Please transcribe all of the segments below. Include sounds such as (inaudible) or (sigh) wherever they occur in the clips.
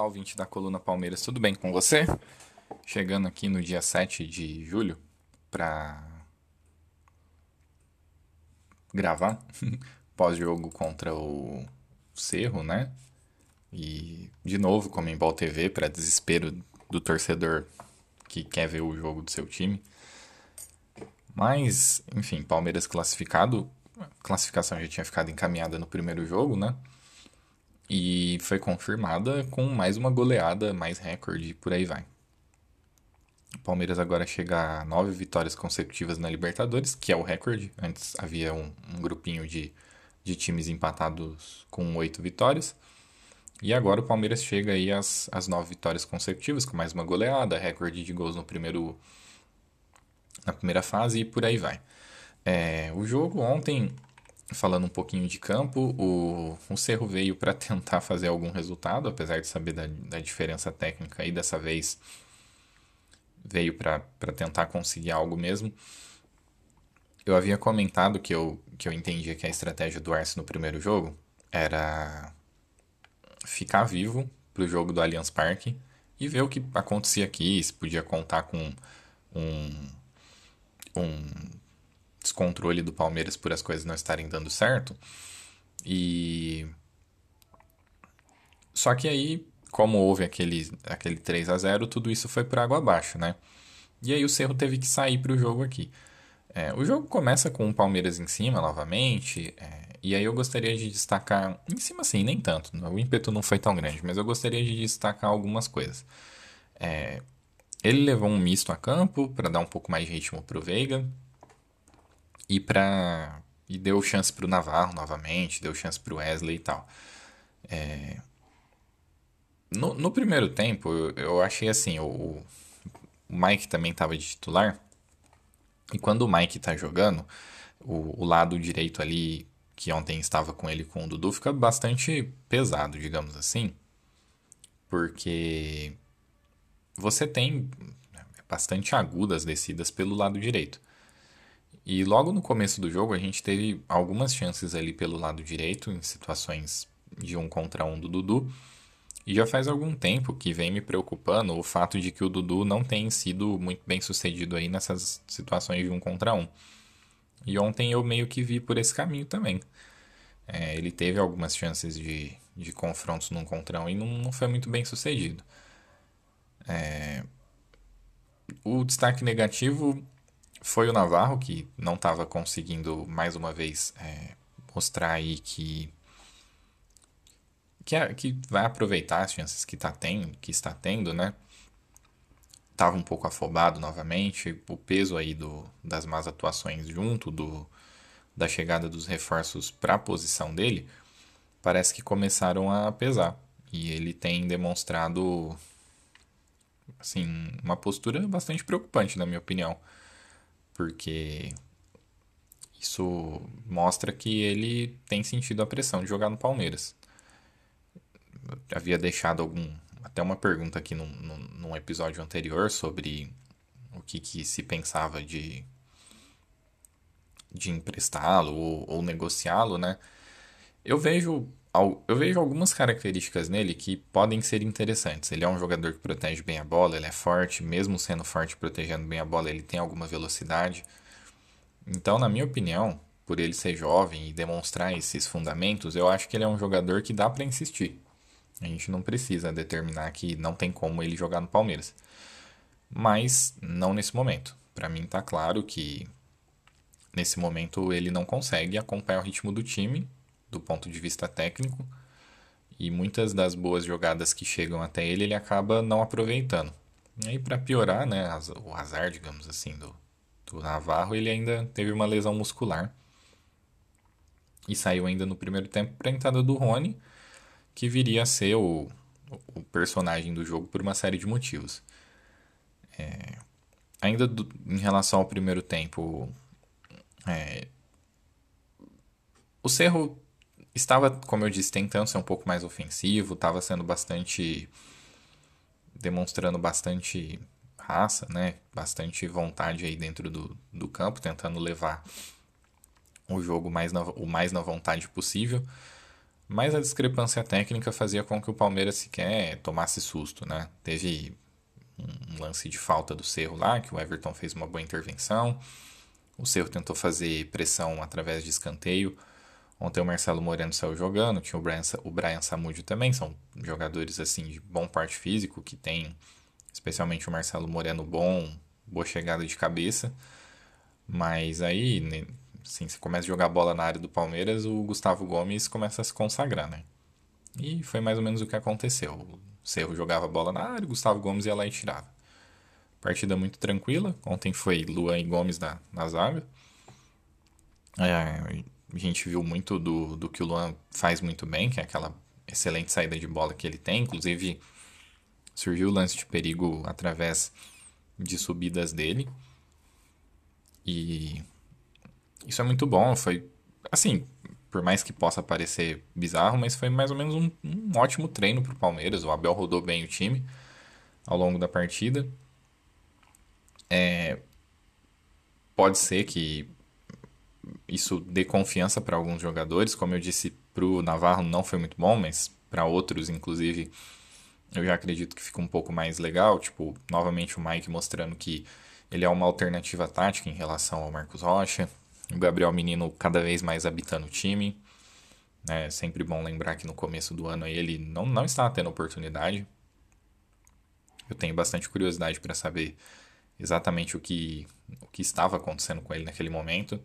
Olá, ouvinte da Coluna Palmeiras, tudo bem com você? Chegando aqui no dia 7 de julho para gravar (laughs) pós-jogo contra o Cerro, né? E de novo, Comembol TV, para desespero do torcedor que quer ver o jogo do seu time. Mas, enfim, Palmeiras classificado. A classificação já tinha ficado encaminhada no primeiro jogo, né? E foi confirmada com mais uma goleada, mais recorde e por aí vai. O Palmeiras agora chega a nove vitórias consecutivas na Libertadores, que é o recorde. Antes havia um, um grupinho de, de times empatados com oito vitórias. E agora o Palmeiras chega aí às, às nove vitórias consecutivas, com mais uma goleada, recorde de gols no primeiro, na primeira fase e por aí vai. É, o jogo ontem falando um pouquinho de campo, o, o Cerro veio para tentar fazer algum resultado, apesar de saber da, da diferença técnica, e dessa vez veio para tentar conseguir algo mesmo. Eu havia comentado que eu, que eu entendia que a estratégia do Arce no primeiro jogo era ficar vivo para o jogo do Allianz Parque e ver o que acontecia aqui, se podia contar com um, um descontrole do Palmeiras por as coisas não estarem dando certo. E só que aí, como houve aquele aquele 3 a 0, tudo isso foi por água abaixo, né? E aí o Cerro teve que sair para o jogo aqui. É, o jogo começa com o Palmeiras em cima novamente, é, e aí eu gostaria de destacar, em cima sim, nem tanto, o ímpeto não foi tão grande, mas eu gostaria de destacar algumas coisas. É, ele levou um misto a campo para dar um pouco mais de ritmo para o Veiga, e para e deu chance para o Navarro novamente, deu chance para o Wesley e tal. É... No, no, primeiro tempo, eu, eu achei assim, o, o Mike também estava de titular, e quando o Mike está jogando, o, o, lado direito ali, que ontem estava com ele com o Dudu, fica bastante pesado, digamos assim, porque você tem bastante agudas descidas pelo lado direito. E logo no começo do jogo a gente teve algumas chances ali pelo lado direito, em situações de um contra um do Dudu. E já faz algum tempo que vem me preocupando o fato de que o Dudu não tem sido muito bem sucedido aí nessas situações de um contra um. E ontem eu meio que vi por esse caminho também. É, ele teve algumas chances de, de confrontos num contra um e não, não foi muito bem sucedido. É, o destaque negativo foi o Navarro que não estava conseguindo mais uma vez é, mostrar aí que que, é, que vai aproveitar as chances que, tá tendo, que está tendo, né? Tava um pouco afobado novamente, o peso aí do, das más atuações junto do, da chegada dos reforços para a posição dele, parece que começaram a pesar. E ele tem demonstrado assim, uma postura bastante preocupante, na minha opinião porque isso mostra que ele tem sentido a pressão de jogar no Palmeiras. Eu havia deixado algum até uma pergunta aqui num, num, episódio anterior sobre o que, que se pensava de de emprestá-lo ou, ou negociá-lo, né? Eu vejo eu vejo algumas características nele que podem ser interessantes. Ele é um jogador que protege bem a bola, ele é forte, mesmo sendo forte protegendo bem a bola, ele tem alguma velocidade. Então, na minha opinião, por ele ser jovem e demonstrar esses fundamentos, eu acho que ele é um jogador que dá para insistir. A gente não precisa determinar que não tem como ele jogar no Palmeiras. Mas não nesse momento. Para mim tá claro que nesse momento ele não consegue acompanhar o ritmo do time do ponto de vista técnico E muitas das boas jogadas que chegam até ele, ele acaba não aproveitando. E aí, para piorar, né, o azar, digamos assim, do, do Navarro, ele ainda teve uma lesão muscular. E saiu ainda no primeiro tempo para a entrada do Rony, que viria a ser o, o personagem do jogo por uma série de motivos. É, ainda do, em relação ao primeiro tempo, é, o Cerro estava, como eu disse, tentando ser um pouco mais ofensivo, estava sendo bastante. demonstrando bastante raça, né? Bastante vontade aí dentro do, do campo, tentando levar o jogo mais na, o mais na vontade possível. Mas a discrepância técnica fazia com que o Palmeiras sequer tomasse susto, né? Teve um lance de falta do Cerro lá, que o Everton fez uma boa intervenção. O Cerro tentou fazer pressão através de escanteio. Ontem o Marcelo Moreno saiu jogando, tinha o Brian, o Brian Samudio também, são jogadores assim de bom parte físico, que tem especialmente o Marcelo Moreno bom, boa chegada de cabeça. Mas aí, né, assim, você começa a jogar bola na área do Palmeiras, o Gustavo Gomes começa a se consagrar, né? E foi mais ou menos o que aconteceu. Cerro jogava bola na área, Gustavo Gomes ia lá e tirava. Partida muito tranquila. Ontem foi Luan e Gomes na, na zaga. É, a gente viu muito do, do que o Luan faz muito bem, que é aquela excelente saída de bola que ele tem. Inclusive, surgiu o lance de perigo através de subidas dele. E isso é muito bom. Foi assim, por mais que possa parecer bizarro, mas foi mais ou menos um, um ótimo treino para o Palmeiras. O Abel rodou bem o time ao longo da partida. É, pode ser que isso dê confiança para alguns jogadores. Como eu disse, para o Navarro não foi muito bom, mas para outros, inclusive, eu já acredito que fica um pouco mais legal. Tipo, novamente o Mike mostrando que ele é uma alternativa tática em relação ao Marcos Rocha. O Gabriel Menino cada vez mais habitando o time. É sempre bom lembrar que no começo do ano ele não, não estava tendo oportunidade. Eu tenho bastante curiosidade para saber exatamente o que, o que estava acontecendo com ele naquele momento.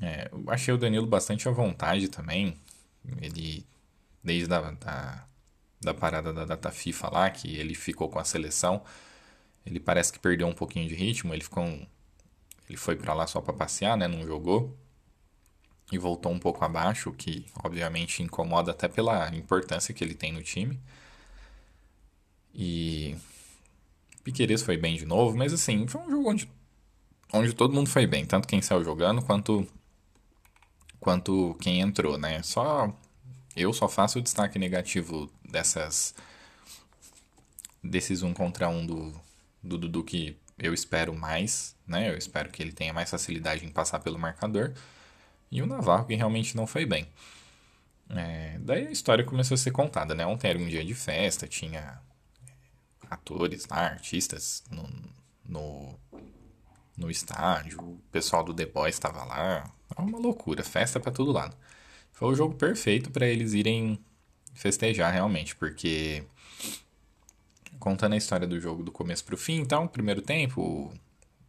É, achei o Danilo bastante à vontade também. Ele, desde a da, da parada da data FIFA lá, que ele ficou com a seleção, ele parece que perdeu um pouquinho de ritmo. Ele ficou um, ele foi para lá só para passear, né? Não jogou. E voltou um pouco abaixo, o que obviamente incomoda até pela importância que ele tem no time. E Piqueires foi bem de novo, mas assim, foi um jogo onde, onde todo mundo foi bem, tanto quem saiu jogando quanto quanto quem entrou, né? Só eu só faço o destaque negativo dessas desses um contra um do do Dudu que eu espero mais, né? Eu espero que ele tenha mais facilidade em passar pelo marcador. E o Navarro, que realmente não foi bem. É, daí a história começou a ser contada, né? Ontem era um dia de festa, tinha atores lá, artistas no, no, no estádio, o pessoal do The Boys estava lá. É uma loucura, festa para todo lado. Foi o jogo perfeito para eles irem festejar realmente, porque contando a história do jogo do começo pro fim, então, primeiro tempo,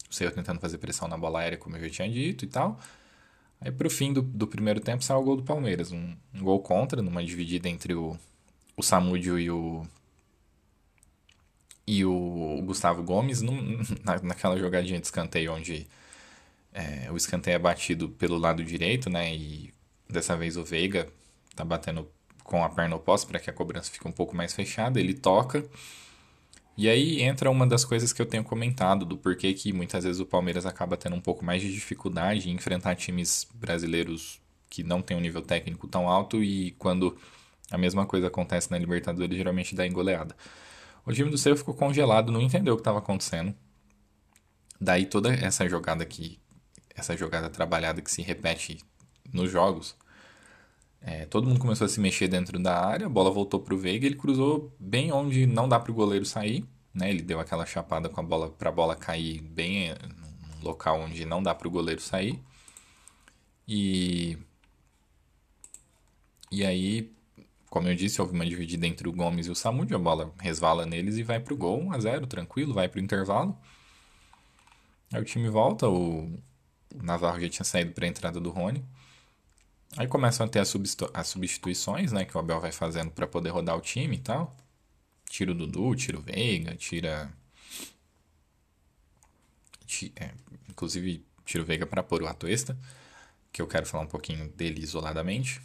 o Cerro tentando fazer pressão na bola aérea, como eu já tinha dito e tal. Aí pro fim do, do primeiro tempo saiu o gol do Palmeiras, um, um gol contra, numa dividida entre o, o Samúdio e o e o Gustavo Gomes num, (laughs) na, naquela jogadinha de escanteio onde é, o escanteio é batido pelo lado direito, né? E dessa vez o Veiga tá batendo com a perna oposta para que a cobrança fique um pouco mais fechada. Ele toca e aí entra uma das coisas que eu tenho comentado do porquê que muitas vezes o Palmeiras acaba tendo um pouco mais de dificuldade em enfrentar times brasileiros que não têm um nível técnico tão alto e quando a mesma coisa acontece na Libertadores geralmente dá engoleada. O time do Cerro ficou congelado, não entendeu o que estava acontecendo. Daí toda essa jogada aqui, essa jogada trabalhada que se repete nos jogos, é, todo mundo começou a se mexer dentro da área, a bola voltou para o Veiga, ele cruzou bem onde não dá para o goleiro sair, né? Ele deu aquela chapada com a bola para a bola cair bem é, no local onde não dá para o goleiro sair. E e aí, como eu disse, houve uma dividida entre o Gomes e o Samud, a bola resvala neles e vai para o gol, 1 a 0, tranquilo, vai para o intervalo. Aí o time volta, o Navarro já tinha saído para a entrada do Rony. Aí começam a ter as, substituições, né, que o Abel vai fazendo para poder rodar o time e tal. Tira o Dudu, tira o Veiga, tira. É, inclusive, tira o Veiga para pôr o Atuesta, que eu quero falar um pouquinho dele isoladamente.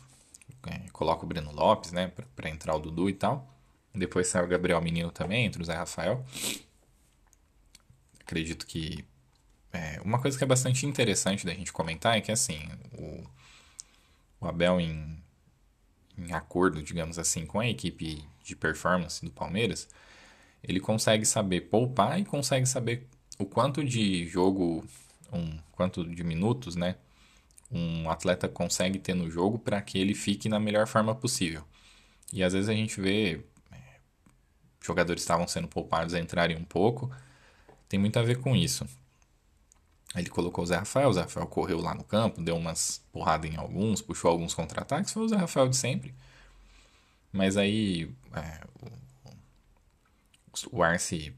É, coloca o Breno Lopes, né, para entrar o Dudu e tal. Depois sai o Gabriel Menino também, entre o Zé Rafael. Acredito que. É, uma coisa que é bastante interessante da gente comentar é que, assim, o, o Abel, em, em acordo, digamos assim, com a equipe de performance do Palmeiras, ele consegue saber poupar e consegue saber o quanto de jogo, um quanto de minutos, né, um atleta consegue ter no jogo para que ele fique na melhor forma possível. E às vezes a gente vê jogadores estavam sendo poupados a entrarem um pouco. Tem muito a ver com isso. Ele colocou o Zé Rafael, o Zé Rafael correu lá no campo, deu umas porradas em alguns, puxou alguns contra-ataques, foi o Zé Rafael de sempre. Mas aí é, o, o Arce,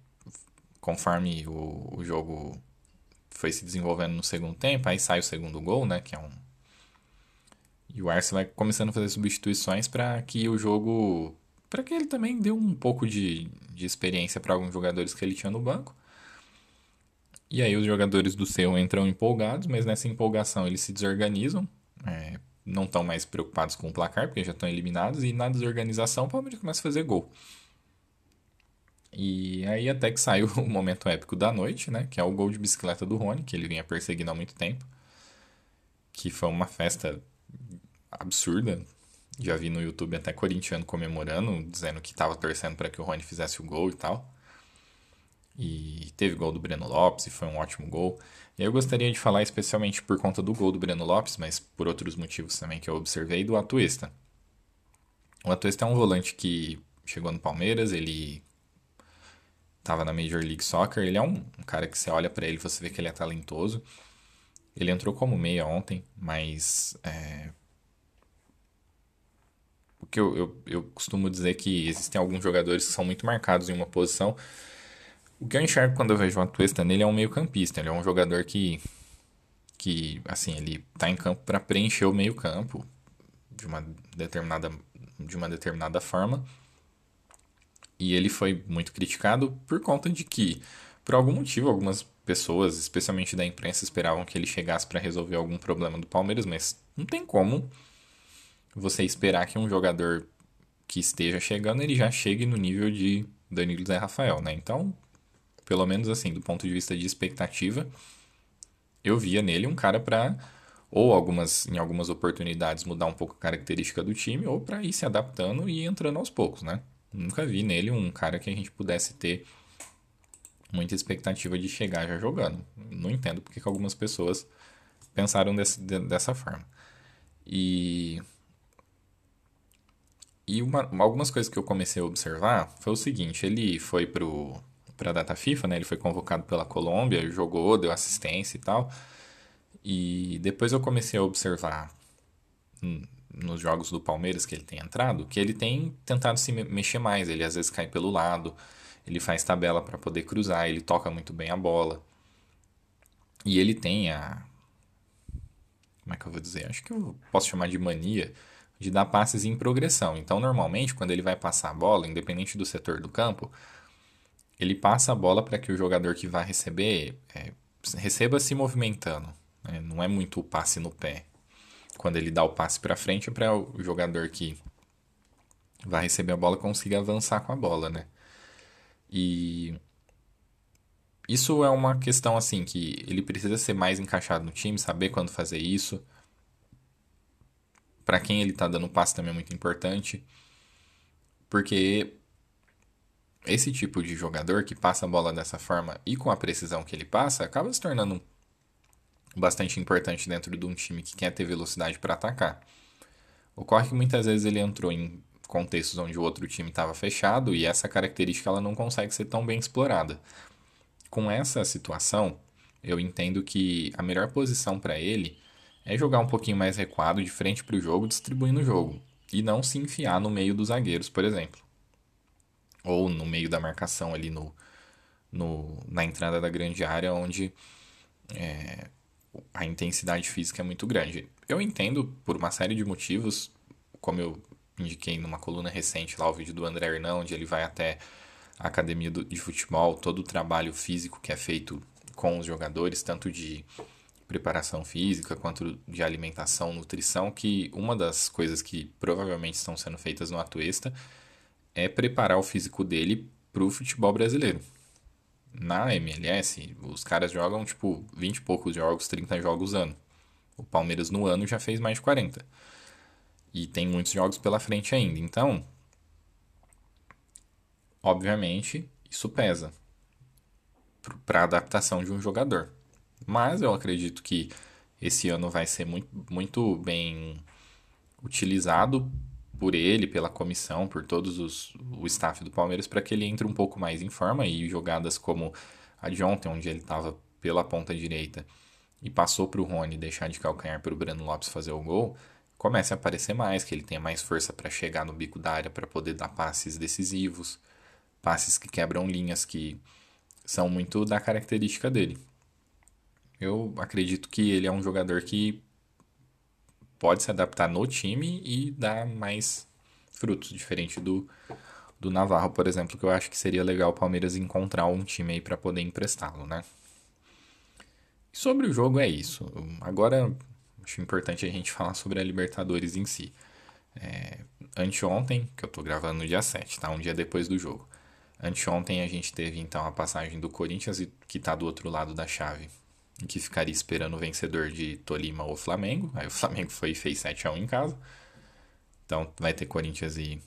conforme o, o jogo foi se desenvolvendo no segundo tempo, aí sai o segundo gol, né, que é um e o Arce vai começando a fazer substituições para que o jogo para que ele também dê um pouco de, de experiência para alguns jogadores que ele tinha no banco. E aí os jogadores do seu entram empolgados, mas nessa empolgação eles se desorganizam, é, não estão mais preocupados com o placar, porque já estão eliminados, e na desorganização o Palmeiras começa a fazer gol. E aí até que saiu (laughs) o momento épico da noite, né? Que é o gol de bicicleta do Rony, que ele vinha perseguindo há muito tempo. Que foi uma festa absurda. Já vi no YouTube até corintiano comemorando, dizendo que estava torcendo para que o Rony fizesse o gol e tal. E teve gol do Breno Lopes e foi um ótimo gol. E eu gostaria de falar especialmente por conta do gol do Breno Lopes, mas por outros motivos também que eu observei, do Atuesta. O Atuesta é um volante que chegou no Palmeiras, ele estava na Major League Soccer, ele é um, cara que você olha para ele você vê que ele é talentoso. Ele entrou como meia ontem, mas é, porque eu, eu, eu costumo dizer que existem alguns jogadores que são muito marcados em uma posição. O que eu enxergo quando eu vejo o Atuesta nele é um meio campista. Ele é um jogador que, que assim, ele tá em campo para preencher o meio campo de uma determinada, de uma determinada forma. E ele foi muito criticado por conta de que, por algum motivo, algumas pessoas, especialmente da imprensa, esperavam que ele chegasse para resolver algum problema do Palmeiras, mas não tem como você esperar que um jogador que esteja chegando, ele já chegue no nível de Danilo Zé Rafael, né? Então, pelo menos assim, do ponto de vista de expectativa, eu via nele um cara para ou algumas em algumas oportunidades mudar um pouco a característica do time ou para ir se adaptando e entrando aos poucos, né? Nunca vi nele um cara que a gente pudesse ter muita expectativa de chegar já jogando. Não entendo porque que algumas pessoas pensaram desse, dessa forma. E e uma, algumas coisas que eu comecei a observar foi o seguinte, ele foi pro para a data FIFA, né? Ele foi convocado pela Colômbia, jogou, deu assistência e tal. E depois eu comecei a observar nos jogos do Palmeiras que ele tem entrado, que ele tem tentado se mexer mais, ele às vezes cai pelo lado, ele faz tabela para poder cruzar, ele toca muito bem a bola. E ele tem a como é que eu vou dizer? Acho que eu posso chamar de mania de dar passes em progressão. Então, normalmente, quando ele vai passar a bola, independente do setor do campo, ele passa a bola para que o jogador que vai receber é, receba se movimentando. Né? Não é muito o passe no pé. Quando ele dá o passe para frente, é para o jogador que vai receber a bola consiga avançar com a bola, né? E isso é uma questão assim que ele precisa ser mais encaixado no time, saber quando fazer isso para quem ele está dando passe também é muito importante. Porque esse tipo de jogador que passa a bola dessa forma e com a precisão que ele passa, acaba se tornando bastante importante dentro de um time que quer ter velocidade para atacar. Ocorre que muitas vezes ele entrou em contextos onde o outro time estava fechado e essa característica ela não consegue ser tão bem explorada. Com essa situação, eu entendo que a melhor posição para ele é jogar um pouquinho mais recuado de frente para o jogo, distribuindo o jogo. E não se enfiar no meio dos zagueiros, por exemplo. Ou no meio da marcação ali no, no na entrada da grande área, onde é, a intensidade física é muito grande. Eu entendo por uma série de motivos, como eu indiquei numa coluna recente lá, o vídeo do André Hernão, onde ele vai até a academia de futebol, todo o trabalho físico que é feito com os jogadores, tanto de preparação física quanto de alimentação, nutrição, que uma das coisas que provavelmente estão sendo feitas no Atuesta é preparar o físico dele para o futebol brasileiro. Na MLS, os caras jogam tipo 20 e poucos jogos, 30 jogos ano. O Palmeiras no ano já fez mais de 40. E tem muitos jogos pela frente ainda. Então, obviamente, isso pesa para a adaptação de um jogador. Mas eu acredito que esse ano vai ser muito, muito bem utilizado por ele, pela comissão, por todos os o staff do Palmeiras para que ele entre um pouco mais em forma e jogadas como a de ontem, onde ele estava pela ponta direita e passou para o Rony deixar de calcanhar para o Breno Lopes fazer o gol, comece a aparecer mais, que ele tenha mais força para chegar no bico da área para poder dar passes decisivos, passes que quebram linhas que são muito da característica dele. Eu acredito que ele é um jogador que pode se adaptar no time e dar mais frutos, diferente do, do Navarro, por exemplo, que eu acho que seria legal o Palmeiras encontrar um time aí para poder emprestá-lo, né? Sobre o jogo é isso. Agora acho importante a gente (laughs) falar sobre a Libertadores em si. É, anteontem, que eu tô gravando no dia 7, tá? Um dia depois do jogo. Anteontem a gente teve então a passagem do Corinthians, que tá do outro lado da chave, que ficaria esperando o vencedor de Tolima ou Flamengo. Aí o Flamengo foi e fez 7 a 1 em casa. Então vai ter Corinthians e,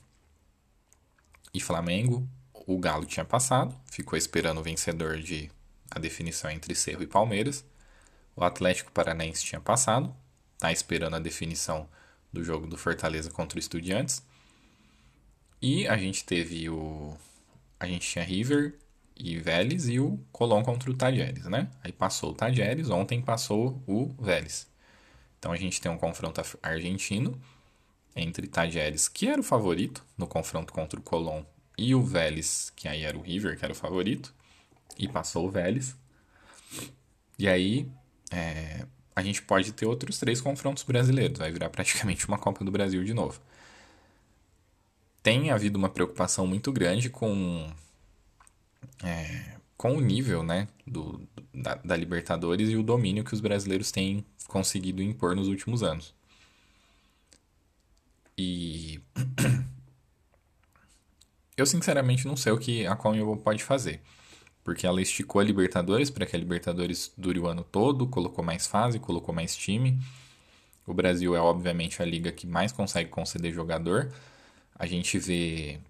e Flamengo. O Galo tinha passado, ficou esperando o vencedor de a definição entre Cerro e Palmeiras. O Atlético Paranaense tinha passado, está esperando a definição do jogo do Fortaleza contra o Estudiantes. E a gente teve o. A gente tinha River e Vélez e o Colón contra o Tajeres, né? Aí passou o Tajeres, ontem passou o Vélez. Então a gente tem um confronto argentino entre Tajeres, que era o favorito no confronto contra o Colón, e o Vélez, que aí era o River, que era o favorito, e passou o Vélez. E aí é, a gente pode ter outros três confrontos brasileiros, vai virar praticamente uma Copa do Brasil de novo. Tem havido uma preocupação muito grande com é, com o nível né, do, da, da, Libertadores e o domínio que os brasileiros têm conseguido impor nos últimos anos. E (clears throat) eu sinceramente não sei o que a Conmebol pode fazer, porque ela esticou a Libertadores para que a Libertadores dure o ano todo, colocou mais fase, colocou mais time. O Brasil é obviamente a liga que mais consegue conceder jogador. A gente vê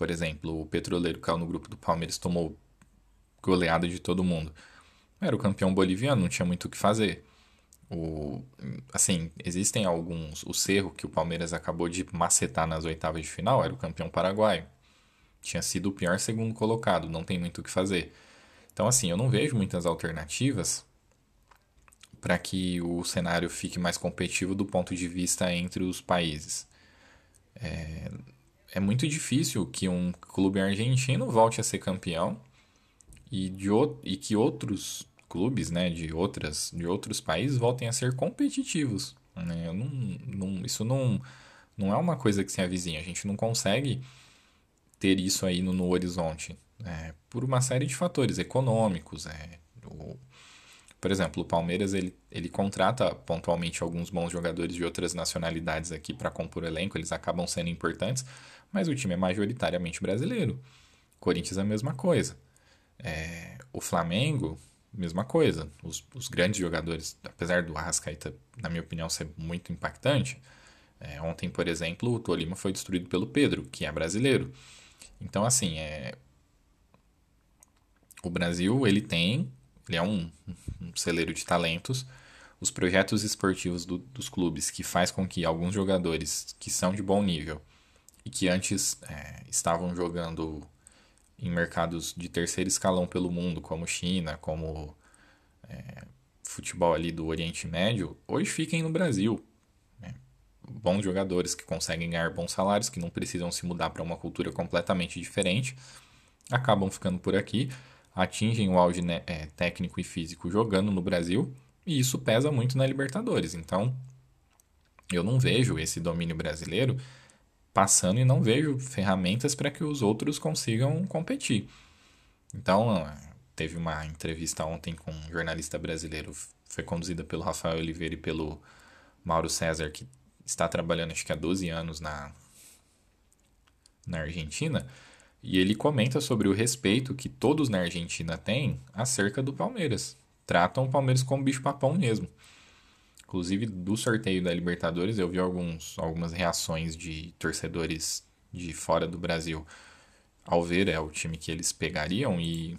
por exemplo, o Petroleiro caiu no grupo do Palmeiras, tomou goleada de todo mundo. Era o campeão boliviano, não tinha muito o que fazer. O, assim, existem alguns. O Cerro, que o Palmeiras acabou de macetar nas oitavas de final, era o campeão paraguaio. Tinha sido o pior segundo colocado, não tem muito o que fazer. Então, assim, eu não vejo muitas alternativas para que o cenário fique mais competitivo do ponto de vista entre os países. É, é muito difícil que um clube argentino volte a ser campeão e, de, e que outros clubes né, de, outras, de outros países voltem a ser competitivos. Né? Não, não, isso não, não é uma coisa que se avizinha. A gente não consegue ter isso aí no, no horizonte é, por uma série de fatores econômicos. É, o, por exemplo, o Palmeiras ele, ele contrata pontualmente alguns bons jogadores de outras nacionalidades aqui para compor o elenco, eles acabam sendo importantes, mas o time é majoritariamente brasileiro. Corinthians é a mesma coisa. É, o Flamengo, mesma coisa. Os, os, grandes jogadores, apesar do Arrascaeta, na minha opinião, ser muito impactante, é, ontem, por exemplo, o Tolima foi destruído pelo Pedro, que é brasileiro. Então, assim, é, o Brasil, ele tem, ele é um, um celeiro de talentos. Os projetos esportivos do, dos clubes que faz com que alguns jogadores que são de bom nível e que antes é, estavam jogando em mercados de terceiro escalão pelo mundo, como China, como é, futebol ali do Oriente Médio, hoje fiquem no Brasil. Né? Bons jogadores que conseguem ganhar bons salários, que não precisam se mudar para uma cultura completamente diferente, acabam ficando por aqui, atingem o auge né, é, técnico e físico jogando no Brasil, E isso pesa muito na Libertadores. Então, eu não vejo esse domínio brasileiro passando e não vejo ferramentas para que os outros consigam competir. Então, teve uma entrevista ontem com um jornalista brasileiro, foi conduzida pelo Rafael Oliveira e pelo Mauro César, que está trabalhando acho que há 12 anos na, na Argentina, e ele comenta sobre o respeito que todos na Argentina têm acerca do Palmeiras. Tratam o Palmeiras como bicho-papão mesmo. Inclusive, do sorteio da Libertadores, eu vi alguns, algumas reações de torcedores de fora do Brasil ao ver é o time que eles pegariam e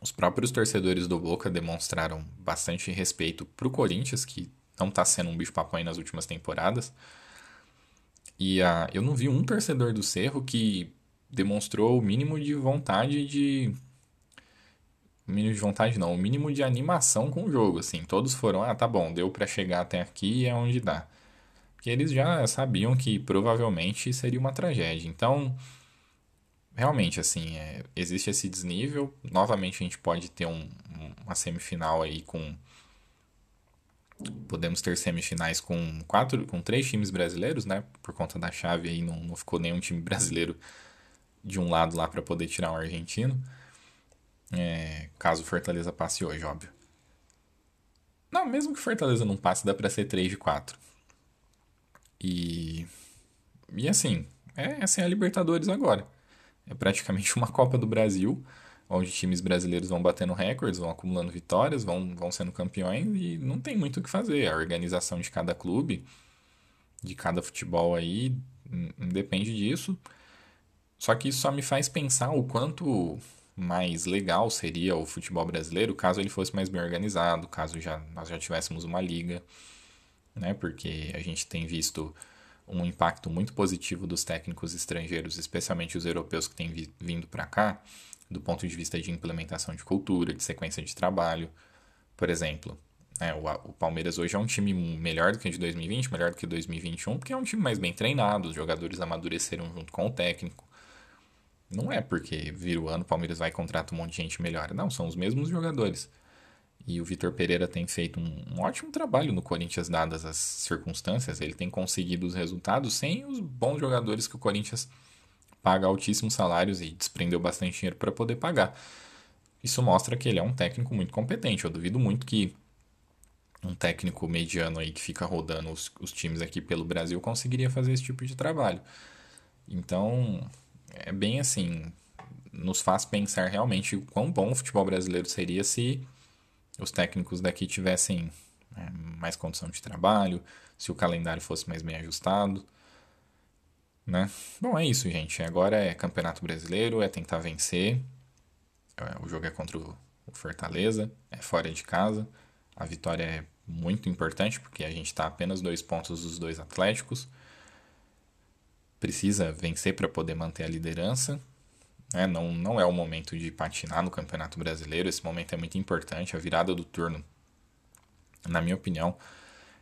os próprios torcedores do Boca demonstraram bastante respeito pro Corinthians, que não está sendo um bicho-papão nas últimas temporadas. E uh, eu não vi um torcedor do Cerro que demonstrou o mínimo de vontade de mínimo de vontade não, o mínimo de animação com o jogo, assim. Todos foram, ah, tá bom, deu para chegar até aqui é onde dá. Porque eles já sabiam que provavelmente seria uma tragédia. Então, realmente, assim, é, existe esse desnível. Novamente a gente pode ter um, uma semifinal aí com... Podemos ter semifinais com quatro, com três times brasileiros, né? Por conta da chave aí não, não ficou nenhum time brasileiro de um lado lá para poder tirar um argentino. É, caso Fortaleza passe hoje, óbvio. Não, mesmo que Fortaleza não passe, dá pra ser 3 de 4. E. E assim, é assim a Libertadores agora. É praticamente uma Copa do Brasil, onde times brasileiros vão batendo recordes, vão acumulando vitórias, vão, vão sendo campeões e não tem muito o que fazer. A organização de cada clube, de cada futebol aí, depende disso. Só que isso só me faz pensar o quanto mais legal seria o futebol brasileiro caso ele fosse mais bem organizado, caso já, nós já tivéssemos uma liga, né? Porque a gente tem visto um impacto muito positivo dos técnicos estrangeiros, especialmente os europeus que têm vi vindo para cá, do ponto de vista de implementação de cultura, de sequência de trabalho. Por exemplo, né, o, o, Palmeiras hoje é um time melhor do que de 2020, melhor do que 2021, porque é um time mais bem treinado, os jogadores amadureceram junto com o técnico. Não é porque vira o ano, o Palmeiras vai e contrata um monte de gente melhor. Não, são os mesmos jogadores. E o Vitor Pereira tem feito um, um, ótimo trabalho no Corinthians, dadas as circunstâncias. Ele tem conseguido os resultados sem os bons jogadores que o Corinthians paga altíssimos salários e desprendeu bastante dinheiro para poder pagar. Isso mostra que ele é um técnico muito competente. Eu duvido muito que um técnico mediano aí que fica rodando os, os times aqui pelo Brasil conseguiria fazer esse tipo de trabalho. Então, é bem assim, nos faz pensar realmente o quão bom o futebol brasileiro seria se os técnicos daqui tivessem né, mais condição de trabalho, se o calendário fosse mais bem ajustado. Né? Bom, é isso, gente. Agora é Campeonato Brasileiro, é tentar vencer. É, o jogo é contra o Fortaleza, é fora de casa. A vitória é muito importante porque a gente está apenas dois pontos dos dois Atléticos precisa vencer para poder manter a liderança. Né? Não, não é o momento de patinar no Campeonato Brasileiro, esse momento é muito importante. A virada do turno, na minha opinião,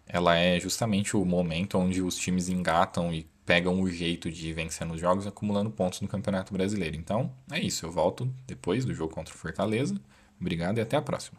ela é justamente o momento onde os times engatam e pegam o jeito de ir vencendo os jogos, acumulando pontos no Campeonato Brasileiro. Então, é isso. Eu volto depois do jogo contra o Fortaleza. Obrigado e até a próxima.